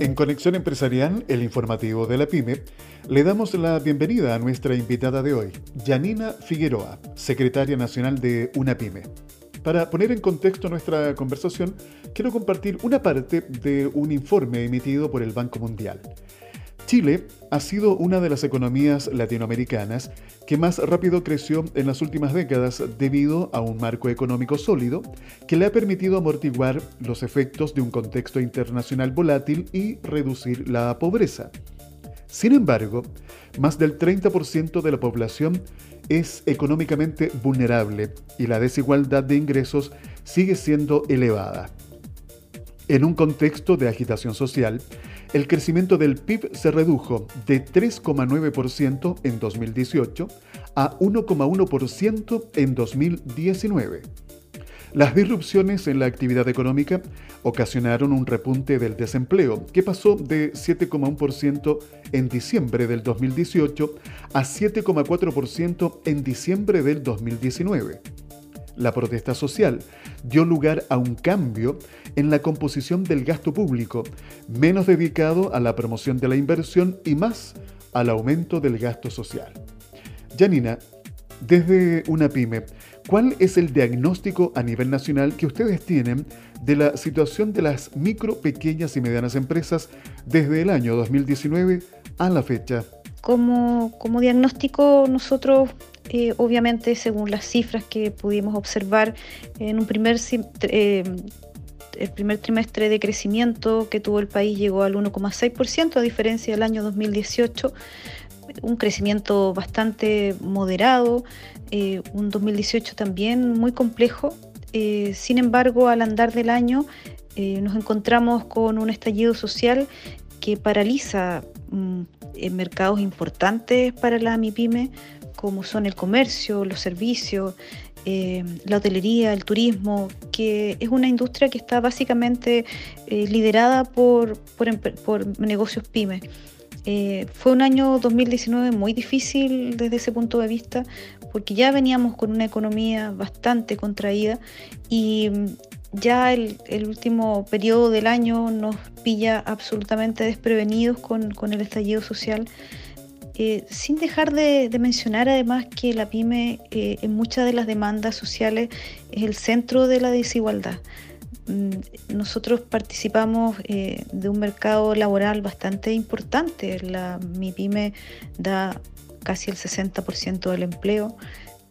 En Conexión Empresarial, el informativo de la PyME, le damos la bienvenida a nuestra invitada de hoy, Janina Figueroa, secretaria nacional de una PyME. Para poner en contexto nuestra conversación, quiero compartir una parte de un informe emitido por el Banco Mundial. Chile ha sido una de las economías latinoamericanas que más rápido creció en las últimas décadas debido a un marco económico sólido que le ha permitido amortiguar los efectos de un contexto internacional volátil y reducir la pobreza. Sin embargo, más del 30% de la población es económicamente vulnerable y la desigualdad de ingresos sigue siendo elevada. En un contexto de agitación social, el crecimiento del PIB se redujo de 3,9% en 2018 a 1,1% en 2019. Las disrupciones en la actividad económica ocasionaron un repunte del desempleo, que pasó de 7,1% en diciembre del 2018 a 7,4% en diciembre del 2019. La protesta social dio lugar a un cambio en la composición del gasto público, menos dedicado a la promoción de la inversión y más al aumento del gasto social. Janina, desde una pyme, ¿cuál es el diagnóstico a nivel nacional que ustedes tienen de la situación de las micro, pequeñas y medianas empresas desde el año 2019 a la fecha? Como, como diagnóstico, nosotros eh, obviamente según las cifras que pudimos observar en un primer eh, el primer trimestre de crecimiento que tuvo el país llegó al 1,6%, a diferencia del año 2018, un crecimiento bastante moderado, eh, un 2018 también muy complejo. Eh, sin embargo, al andar del año nos encontramos con un estallido social que paraliza mm, mercados importantes para la MIPYME, como son el comercio, los servicios, eh, la hotelería, el turismo, que es una industria que está básicamente eh, liderada por, por, negocios pymes. Eh, fue un año 2019 muy difícil desde ese punto de vista porque ya veníamos con una economía bastante contraída y mm, ya el, último periodo del año nos pilla absolutamente desprevenidos con, con el estallido social eh, sin dejar de, mencionar además que la pyme eh, en muchas de las demandas sociales es el centro de la desigualdad. Mm, nosotros participamos eh, de un mercado laboral bastante importante. La, mi pyme da casi el 60% del empleo.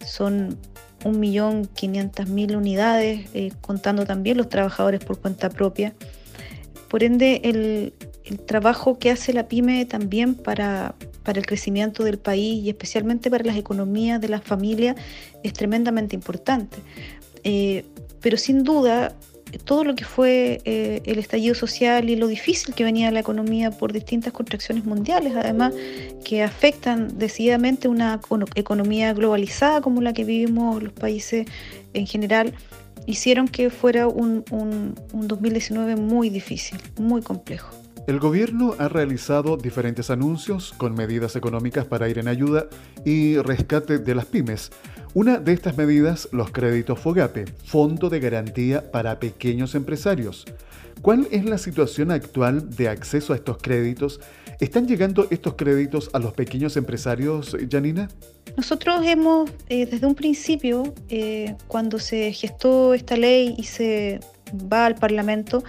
Son 1.500.000 unidades, contando también los trabajadores por cuenta propia. Por ende, el, el trabajo que hace la pyme también para, para el crecimiento del país y especialmente para las economías de las familias es tremendamente importante. Eh, pero sin duda, todo lo que fue eh, el estallido social y lo difícil que venía la economía por distintas contracciones mundiales, además, que afectan decididamente una economía globalizada como la que vivimos los países en general, hicieron que fuera un, un 2019 muy difícil, muy complejo. El gobierno ha realizado diferentes anuncios con medidas económicas para ir en ayuda y rescate de las pymes. Una de estas medidas, los créditos FOGAPE, Fondo de Garantía para Pequeños Empresarios. ¿Cuál es la situación actual de acceso a estos créditos? ¿Están llegando estos créditos a los pequeños empresarios, Janina? Nosotros hemos, eh, desde un principio, eh, cuando se gestó esta ley y se va al Parlamento,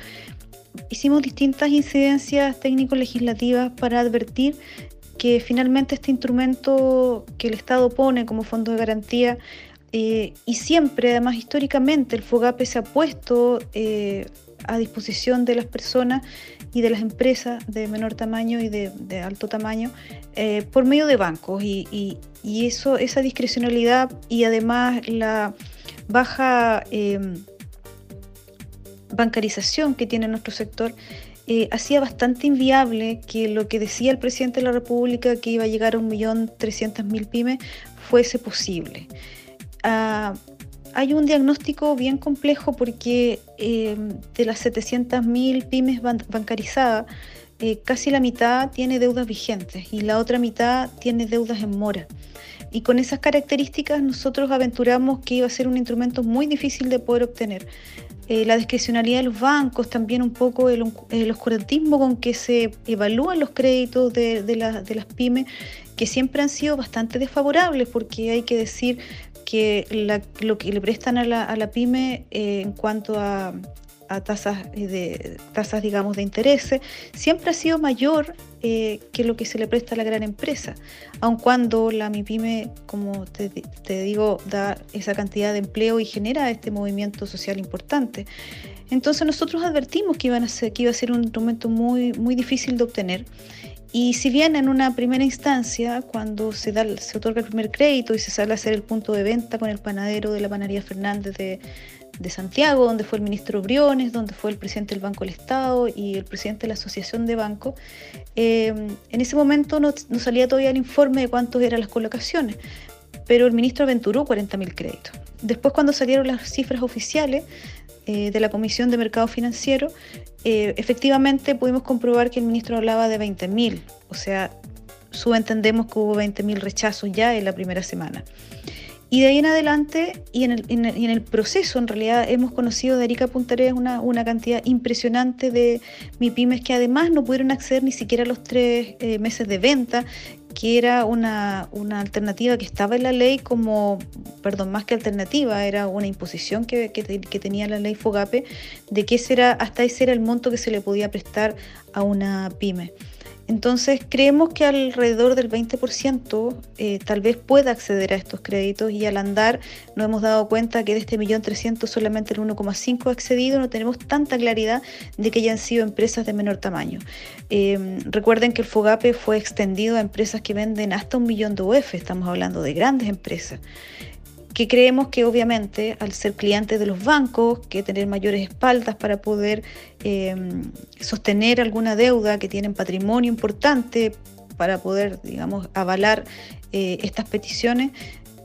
hicimos distintas incidencias técnico-legislativas para advertir que finalmente este instrumento que el Estado pone como fondo de garantía eh, y siempre, además históricamente, el FOGAPE se ha puesto eh, a disposición de las personas y de las empresas de menor tamaño y de, alto tamaño eh, por medio de bancos. Y, y, eso, esa discrecionalidad y además la baja bancarización que tiene nuestro sector eh, hacía bastante inviable que lo que decía el presidente de la República, que iba a llegar a 1.300.000 pymes, fuese posible. Ah, hay un diagnóstico bien complejo porque eh, de las 700.000 pymes bancarizadas, eh, casi la mitad tiene deudas vigentes y la otra mitad tiene deudas en mora. Y con esas características nosotros aventuramos que iba a ser un instrumento muy difícil de poder obtener. Eh, la discrecionalidad de los bancos, también un poco el, el oscurantismo con que se evalúan los créditos de, de, las pymes, que siempre han sido bastante desfavorables, porque hay que decir que lo que le prestan a la, a la pyme eh, en cuanto a, a tasas de tasas digamos de interés siempre ha sido mayor eh, que lo que se le presta a la gran empresa. Aun cuando la MIPYME como te, digo da esa cantidad de empleo y genera este movimiento social importante. Entonces nosotros advertimos que, iban a ser, que iba a ser un instrumento muy muy difícil de obtener. Y si bien en una primera instancia, cuando se, da, se otorga el primer crédito y se sale a hacer el punto de venta con el panadero de la panadería Fernández de, de Santiago, donde fue el ministro Briones, donde fue el presidente del Banco del Estado y el presidente de la Asociación de Bancos, eh, en ese momento no, salía todavía el informe de cuántos eran las colocaciones, pero el ministro aventuró 40.000 créditos. Después cuando salieron las cifras oficiales eh, de la Comisión de Mercado Financiero, eh, efectivamente pudimos comprobar que el ministro hablaba de 20.000, o sea, subentendemos que hubo 20.000 rechazos ya en la primera semana. Y de ahí en adelante, y en el, proceso, en realidad, hemos conocido de Arica Punta una, una, cantidad impresionante de MIPIMES que además no pudieron acceder ni siquiera a los tres eh, meses de venta, que era una, una, alternativa que estaba en la ley como, perdón, más que alternativa, era una imposición que, que, tenía la ley FOGAPE, de que ese hasta ese era el monto que se le podía prestar a una pyme. Entonces creemos que alrededor del 20% eh, tal vez pueda acceder a estos créditos y al andar nos hemos dado cuenta que de este millón trescientos solamente el 1,5 ha accedido, no tenemos tanta claridad de que hayan sido empresas de menor tamaño. Eh, recuerden que el FOGAPE fue extendido a empresas que venden hasta un millón de UF, estamos hablando de grandes empresas que creemos que obviamente al ser clientes de los bancos, que tener mayores espaldas para poder eh, sostener alguna deuda, que tienen patrimonio importante para poder, digamos, avalar eh, estas peticiones,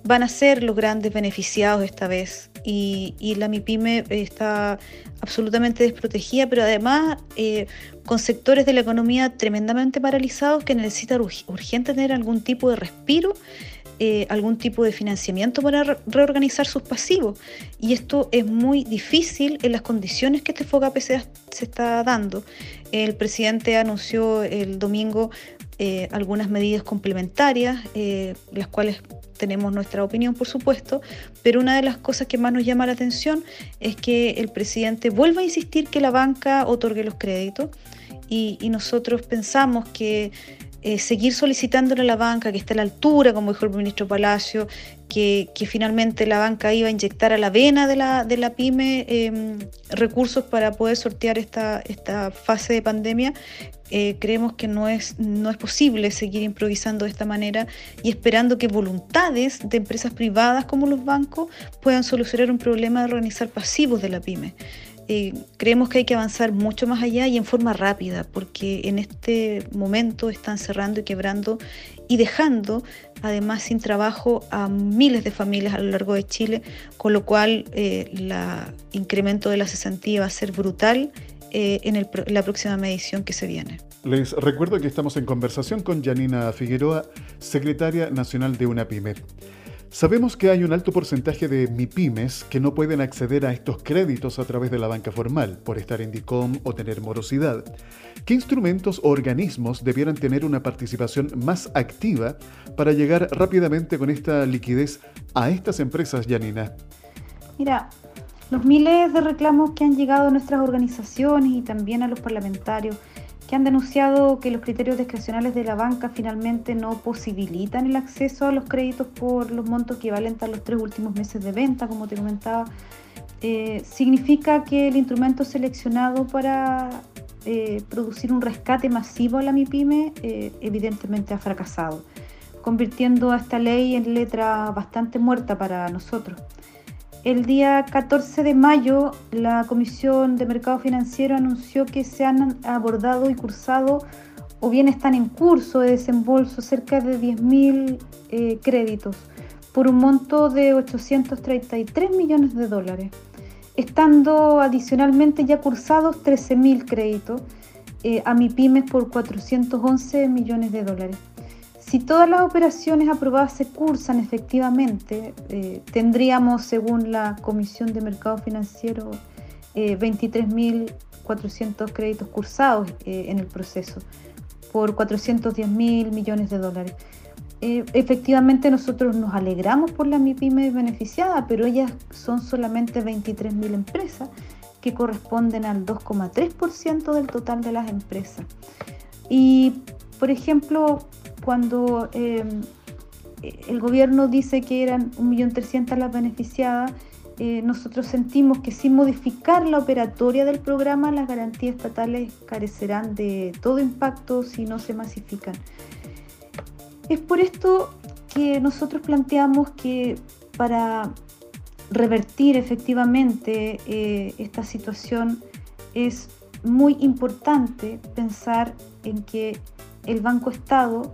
van a ser los grandes beneficiados esta vez. Y, la MIPYME está absolutamente desprotegida, pero además eh, con sectores de la economía tremendamente paralizados que necesitan urgente tener algún tipo de respiro eh, algún tipo de financiamiento para reorganizar sus pasivos. Y esto es muy difícil en las condiciones que este FOGAPE se, está dando. El presidente anunció el domingo eh, algunas medidas complementarias, eh, las cuales tenemos nuestra opinión, por supuesto, pero una de las cosas que más nos llama la atención es que el presidente vuelva a insistir que la banca otorgue los créditos y nosotros pensamos que eh, seguir solicitándole a la banca que esté a la altura, como dijo el ministro Palacio, que, finalmente la banca iba a inyectar a la vena de la, de la pyme em, recursos para poder sortear esta, esta fase de pandemia, eh, creemos que no es, no es posible seguir improvisando de esta manera y esperando que voluntades de empresas privadas como los bancos puedan solucionar un problema de organizar pasivos de la pyme. Eh, creemos que hay que avanzar mucho más allá y en forma rápida, porque en este momento están cerrando y quebrando y dejando además sin trabajo a miles de familias a lo largo de Chile, con lo cual eh, el incremento de la cesantía va a ser brutal eh, en la próxima medición que se viene. Les recuerdo que estamos en conversación con Janina Figueroa, secretaria nacional de UNAPYME. Sabemos que hay un alto porcentaje de MIPIMES que no pueden acceder a estos créditos a través de la banca formal, por estar en DICOM o tener morosidad. ¿Qué instrumentos o organismos debieran tener una participación más activa para llegar rápidamente con esta liquidez a estas empresas, Janina? Mira, los miles de reclamos que han llegado a nuestras organizaciones y también a los parlamentarios que han denunciado que los criterios discrecionales de la banca finalmente no posibilitan el acceso a los créditos por los montos equivalentes a los tres últimos meses de venta, como te comentaba, eh, significa que el instrumento seleccionado para eh, producir un rescate masivo a la MIPYME eh, evidentemente ha fracasado, convirtiendo a esta ley en letra bastante muerta para nosotros. El día 14 de mayo, la Comisión de Mercado Financiero anunció que se han abordado y cursado o bien están en curso de desembolso cerca de 10.000 eh, créditos por un monto de 833 millones de dólares, estando adicionalmente ya cursados 13.000 créditos eh, a MIPIMES por 411 millones de dólares. Si todas las operaciones aprobadas se cursan efectivamente, eh, tendríamos, según la Comisión de Mercado Financiero, 23.400 créditos cursados en el proceso por 410 mil millones de dólares. Eh, efectivamente nosotros nos alegramos por la MIPYME beneficiada, pero ellas son solamente 23.000 empresas que corresponden al 2,3% del total de las empresas. Y, por ejemplo, cuando em, el gobierno dice que eran 1.300.000 las beneficiadas, eh, nosotros sentimos que sin modificar la operatoria del programa, las garantías estatales carecerán de todo impacto si no se masifican. Es por esto que nosotros planteamos que para revertir efectivamente eh, esta situación es muy importante pensar en que el Banco Estado,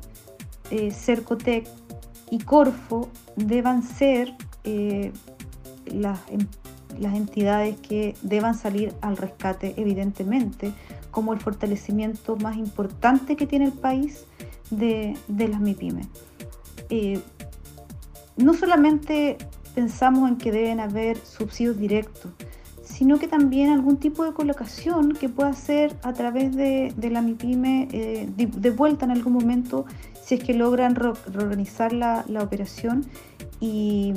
eh, Cercotec y Corfo deban ser eh, las, las entidades que deban salir al rescate, evidentemente, como el fortalecimiento más importante que tiene el país de, las MIPIMES. Eh, no solamente pensamos en que deben haber subsidios directos, sino que también algún tipo de colocación que pueda ser a través de, la MIPYME eh, de, vuelta en algún momento si es que logran reorganizar la, operación y,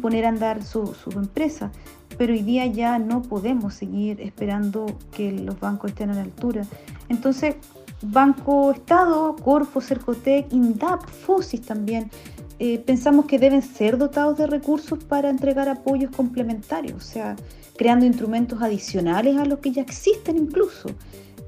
poner a andar su, su empresa. Pero hoy día ya no podemos seguir esperando que los bancos estén a la altura. Entonces, Banco Estado, Corfo, Cercotec, INDAP, FOSIS también, eh, pensamos que deben ser dotados de recursos para entregar apoyos complementarios, o sea, creando instrumentos adicionales a los que ya existen incluso.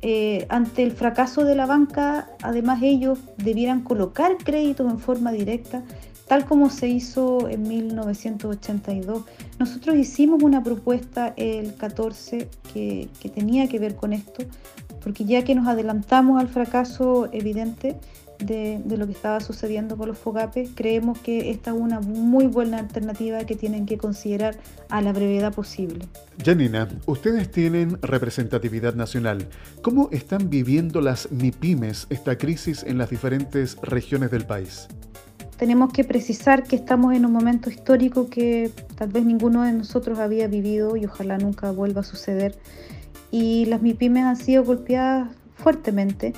Eh, ante el fracaso de la banca, además ellos debieran colocar créditos en forma directa, tal como se hizo en 1982. Nosotros hicimos una propuesta el 14 que, que tenía que ver con esto, porque ya que nos adelantamos al fracaso evidente de, lo que estaba sucediendo con los FOGAPE, creemos que esta es una muy buena alternativa que tienen que considerar a la brevedad posible. Janina, ustedes tienen representatividad nacional. ¿Cómo están viviendo las MIPIMES esta crisis en las diferentes regiones del país? Tenemos que precisar que estamos en un momento histórico que tal vez ninguno de nosotros había vivido y ojalá nunca vuelva a suceder y las MIPIMES han sido golpeadas fuertemente,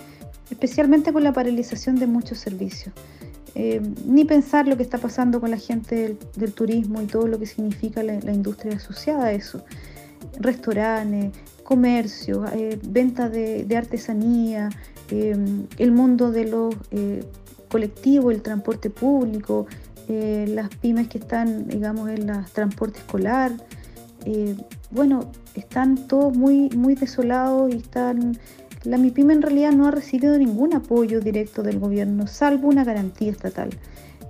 especialmente con la paralización de muchos servicios. Eh, ni pensar lo que está pasando con la gente del, turismo y todo lo que significa la, industria asociada a eso. Restaurantes, comercio, eh, venta de, artesanía, eh, el mundo de los colectivos, el transporte público, las pymes que están, digamos, en el transporte escolar, eh, bueno, están todos muy, muy desolados y están... La MIPYME en realidad no ha recibido ningún apoyo directo del gobierno, salvo una garantía estatal.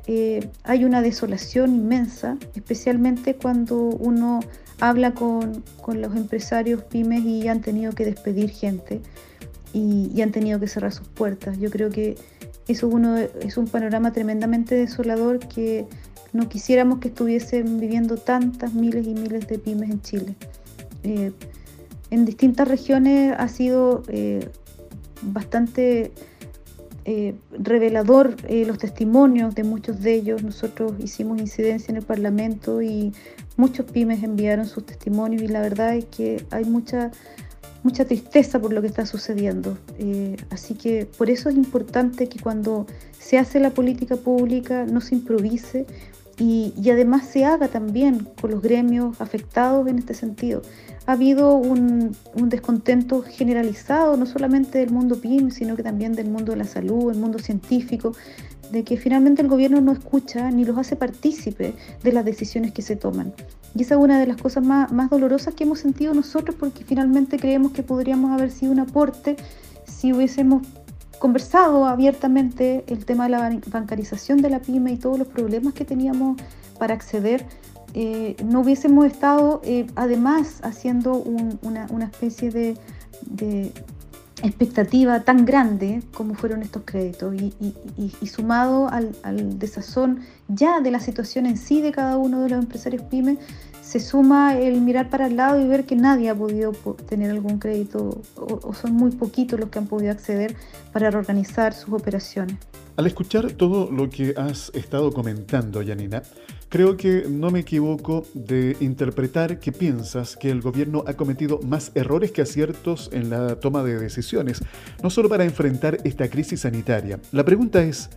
Eh, hay una desolación inmensa, especialmente cuando uno habla con, los empresarios pymes y han tenido que despedir gente y, han tenido que cerrar sus puertas. Yo creo que eso es un panorama tremendamente desolador que no quisiéramos que estuviesen viviendo tantas miles y miles de pymes en Chile. Eh, en distintas regiones ha sido eh, bastante eh, revelador los testimonios de muchos de ellos. Nosotros hicimos incidencia en el Parlamento y muchos pymes enviaron sus testimonios y la verdad es que hay mucha mucha tristeza por lo que está sucediendo. así que por eso es importante que cuando se hace la política pública no se improvise, y, además se haga también con los gremios afectados en este sentido. Ha habido un, descontento generalizado, no solamente del mundo PYM, sino que también del mundo de la salud, el mundo científico, de que finalmente el gobierno no escucha ni los hace partícipe de las decisiones que se toman. Y esa es una de las cosas más dolorosas que hemos sentido nosotros porque finalmente creemos que podríamos haber sido un aporte si hubiésemos conversado abiertamente el tema de la bancarización de la pyme y todos los problemas que teníamos para acceder, eh, no hubiésemos estado eh, además haciendo una, especie de, expectativa tan grande como fueron estos créditos y, sumado al, desazón ya de la situación en sí de cada uno de los empresarios pymes, se suma el mirar para el lado y ver que nadie ha podido tener algún crédito o, son muy poquitos los que han podido acceder para reorganizar sus operaciones. Al escuchar todo lo que has estado comentando, Yanina, creo que no me equivoco de interpretar que piensas que el gobierno ha cometido más errores que aciertos en la toma de decisiones, no solo para enfrentar esta crisis sanitaria. La pregunta es,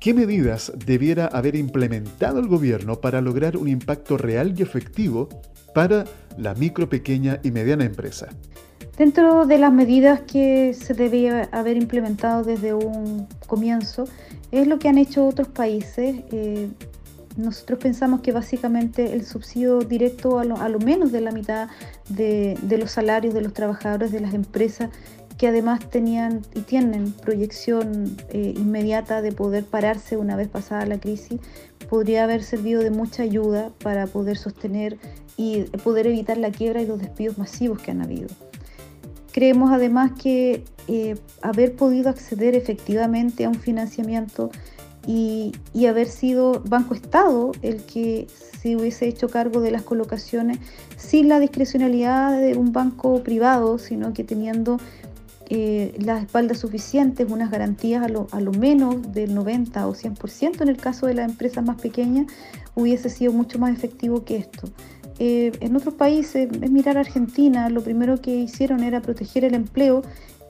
¿Qué medidas debiera haber implementado el gobierno para lograr un impacto real y efectivo para la micro, pequeña y mediana empresa? Dentro de las medidas que se debía haber implementado desde un comienzo, es lo que han hecho otros países. Eh, nosotros pensamos que básicamente el subsidio directo a lo, menos de la mitad de, de, los salarios de los trabajadores de las empresas que además tenían y tienen proyección eh, inmediata de poder pararse una vez pasada la crisis, podría haber servido de mucha ayuda para poder sostener y poder evitar la quiebra y los despidos masivos que han habido. Creemos además que eh, haber podido acceder efectivamente a un financiamiento y, y, haber sido Banco Estado el que se hubiese hecho cargo de las colocaciones sin la discrecionalidad de un banco privado, sino que teniendo eh, las espaldas suficientes, unas garantías a lo, menos del 90 o 100% en el caso de las empresas más pequeñas, hubiese sido mucho más efectivo que esto. Eh, en otros países, es mirar a Argentina, lo primero que hicieron era proteger el empleo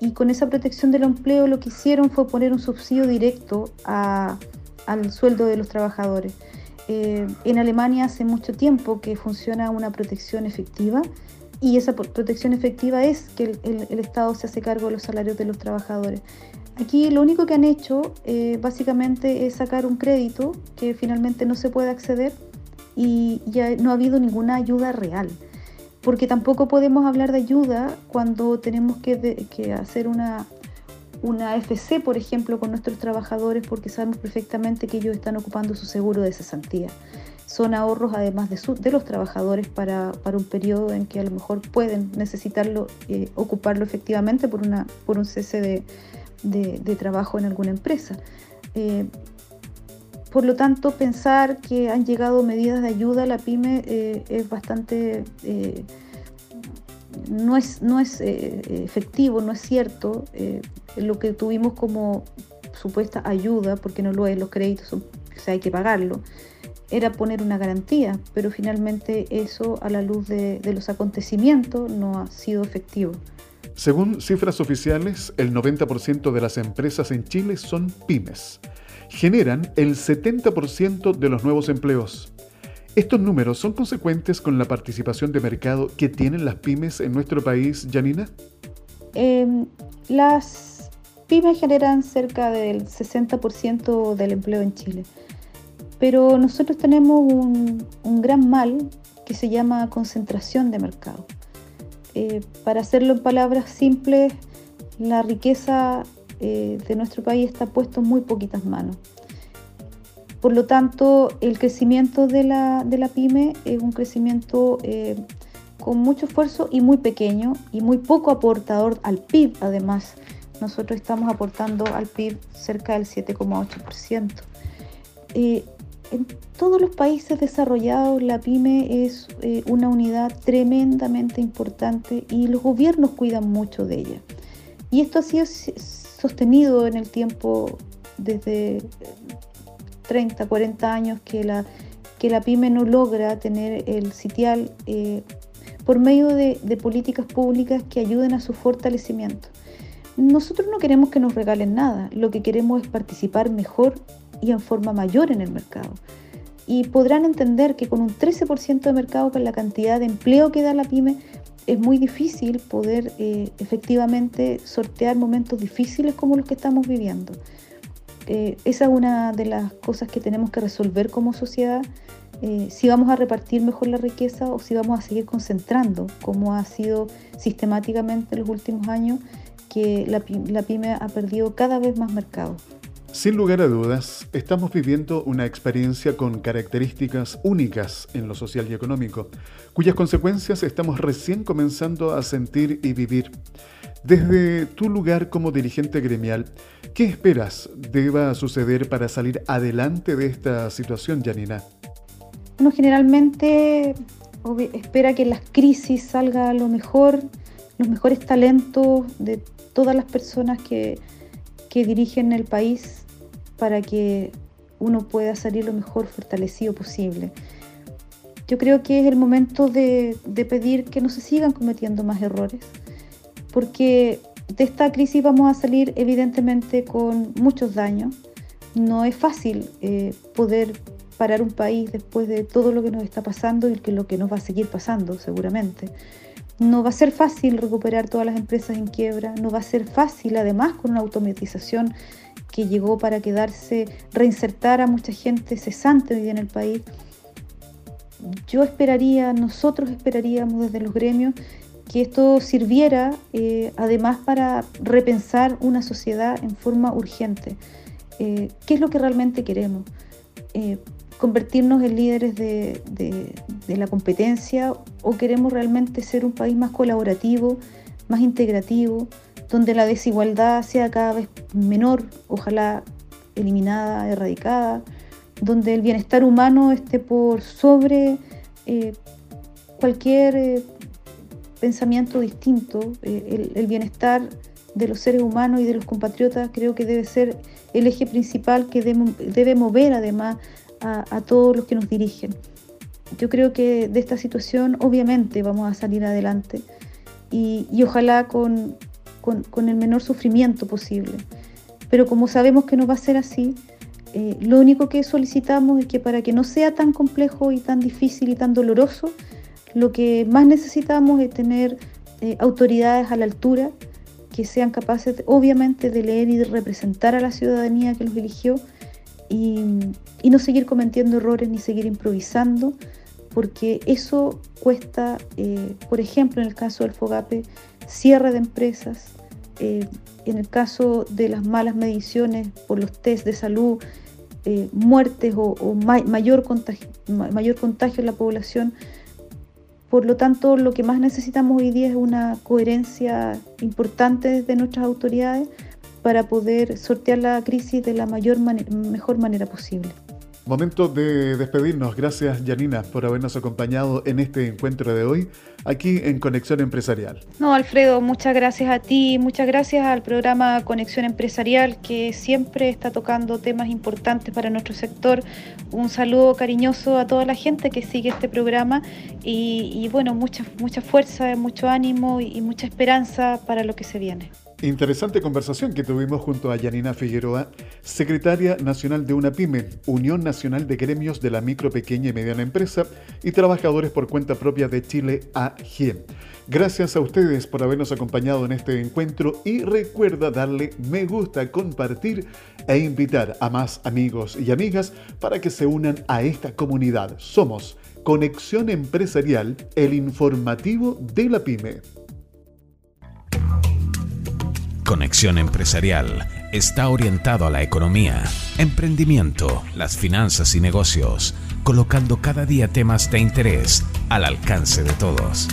y con esa protección del empleo lo que hicieron fue poner un subsidio directo al sueldo de los trabajadores. Eh, en Alemania hace mucho tiempo que funciona una protección efectiva y esa protección efectiva es que el, Estado se hace cargo de los salarios de los trabajadores. Aquí lo único que han hecho eh, básicamente es sacar un crédito que finalmente no se puede acceder y ya no ha habido ninguna ayuda real. Porque tampoco podemos hablar de ayuda cuando tenemos que, hacer una, una FC, por ejemplo, con nuestros trabajadores porque sabemos perfectamente que ellos están ocupando su seguro de cesantía son ahorros además de, de los trabajadores para, un periodo en que a lo mejor pueden necesitarlo, eh, ocuparlo efectivamente por, una, por un cese de, trabajo en alguna empresa. Eh, por lo tanto, pensar que han llegado medidas de ayuda a la pyme eh, es bastante... no es, no es efectivo, no es cierto. lo que tuvimos como supuesta ayuda, porque no lo es, los créditos, o sea, hay que pagarlo era poner una garantía, pero finalmente eso a la luz de, los acontecimientos no ha sido efectivo. Según cifras oficiales, el 90% de las empresas en Chile son pymes. Generan el 70% de los nuevos empleos. ¿Estos números son consecuentes con la participación de mercado que tienen las pymes en nuestro país, Janina? Em, las pymes generan cerca del 60% del empleo en Chile. Pero nosotros tenemos un, gran mal que se llama concentración de mercado. Eh, para hacerlo en palabras simples, la riqueza eh, de nuestro país está puesto en muy poquitas manos. Por lo tanto, el crecimiento de la, pyme es un crecimiento eh, con mucho esfuerzo y muy pequeño y muy poco aportador al PIB. Además, nosotros estamos aportando al PIB cerca del 7,8%. En todos los países desarrollados la pyme es eh, una unidad tremendamente importante y los gobiernos cuidan mucho de ella. Y esto ha sido sostenido en el tiempo desde 30, 40 años que la, que la pyme no logra tener el sitial eh, por medio de, de políticas públicas que ayuden a su fortalecimiento. Nosotros no queremos que nos regalen nada, lo que queremos es participar mejor y en forma mayor en el mercado. Y podrán entender que con un 13% de mercado, con la cantidad de empleo que da la pyme, es muy difícil poder eh, efectivamente sortear momentos difíciles como los que estamos viviendo. Eh, esa es una de las cosas que tenemos que resolver como sociedad, eh, si vamos a repartir mejor la riqueza o si vamos a seguir concentrando, como ha sido sistemáticamente en los últimos años, que la, la pyme ha perdido cada vez más mercado. Sin lugar a dudas, estamos viviendo una experiencia con características únicas en lo social y económico, cuyas consecuencias estamos recién comenzando a sentir y vivir. Desde tu lugar como dirigente gremial, ¿qué esperas deba suceder para salir adelante de esta situación, Janina? Bueno, generalmente espera que las crisis salga lo mejor, los mejores talentos de todas las personas que, que dirigen el país para que uno pueda salir lo mejor fortalecido posible. Yo creo que es el momento de, pedir que no se sigan cometiendo más errores, porque de esta crisis vamos a salir evidentemente con muchos daños. No es fácil eh, poder parar un país después de todo lo que nos está pasando y que lo que nos va a seguir pasando seguramente. No va a ser fácil recuperar todas las empresas en quiebra, no va a ser fácil además con una automatización que llegó para quedarse, reinsertar a mucha gente cesante hoy en el país. Yo esperaría, nosotros esperaríamos desde los gremios que esto sirviera eh, además para repensar una sociedad en forma urgente. Eh, ¿Qué es lo que realmente queremos? Eh, convertirnos en líderes de, la competencia o queremos realmente ser un país más colaborativo, más integrativo, donde la desigualdad sea cada vez menor, ojalá eliminada, erradicada, donde el bienestar humano esté por sobre eh, cualquier eh, pensamiento distinto, eh, el, bienestar de los seres humanos y de los compatriotas creo que debe ser el eje principal que debe mover además a, todos los que nos dirigen. Yo creo que de esta situación obviamente vamos a salir adelante y, ojalá con, con, el menor sufrimiento posible. Pero como sabemos que no va a ser así, eh, lo único que solicitamos es que para que no sea tan complejo y tan difícil y tan doloroso, lo que más necesitamos es tener eh, autoridades a la altura que sean capaces, obviamente, de leer y de representar a la ciudadanía que los eligió y, no seguir cometiendo errores ni seguir improvisando, porque eso cuesta, eh, por ejemplo, en el caso del FOGAPE, cierre de empresas, eh, en el caso de las malas mediciones por los test de salud, eh, muertes o, mayor, contagio, mayor contagio en la población. Por lo tanto, lo que más necesitamos hoy día es una coherencia importante desde nuestras autoridades para poder sortear la crisis de la mayor mejor manera posible. Momento de despedirnos. Gracias, Janina, por habernos acompañado en este encuentro de hoy, aquí en Conexión Empresarial. No, Alfredo, muchas gracias a ti, muchas gracias al programa Conexión Empresarial, que siempre está tocando temas importantes para nuestro sector. Un saludo cariñoso a toda la gente que sigue este programa y, bueno, mucha, mucha fuerza, mucho ánimo y mucha esperanza para lo que se viene. Interesante conversación que tuvimos junto a Yanina Figueroa, secretaria nacional de UNAPYME, Unión Nacional de Gremios de la Micro, Pequeña y Mediana Empresa y Trabajadores por Cuenta Propia de Chile, AG. Gracias a ustedes por habernos acompañado en este encuentro y recuerda darle me gusta, compartir e invitar a más amigos y amigas para que se unan a esta comunidad. Somos Conexión Empresarial, el informativo de la pyme. Conexión Empresarial está orientado a la economía, emprendimiento, las finanzas y negocios, colocando cada día temas de interés al alcance de todos.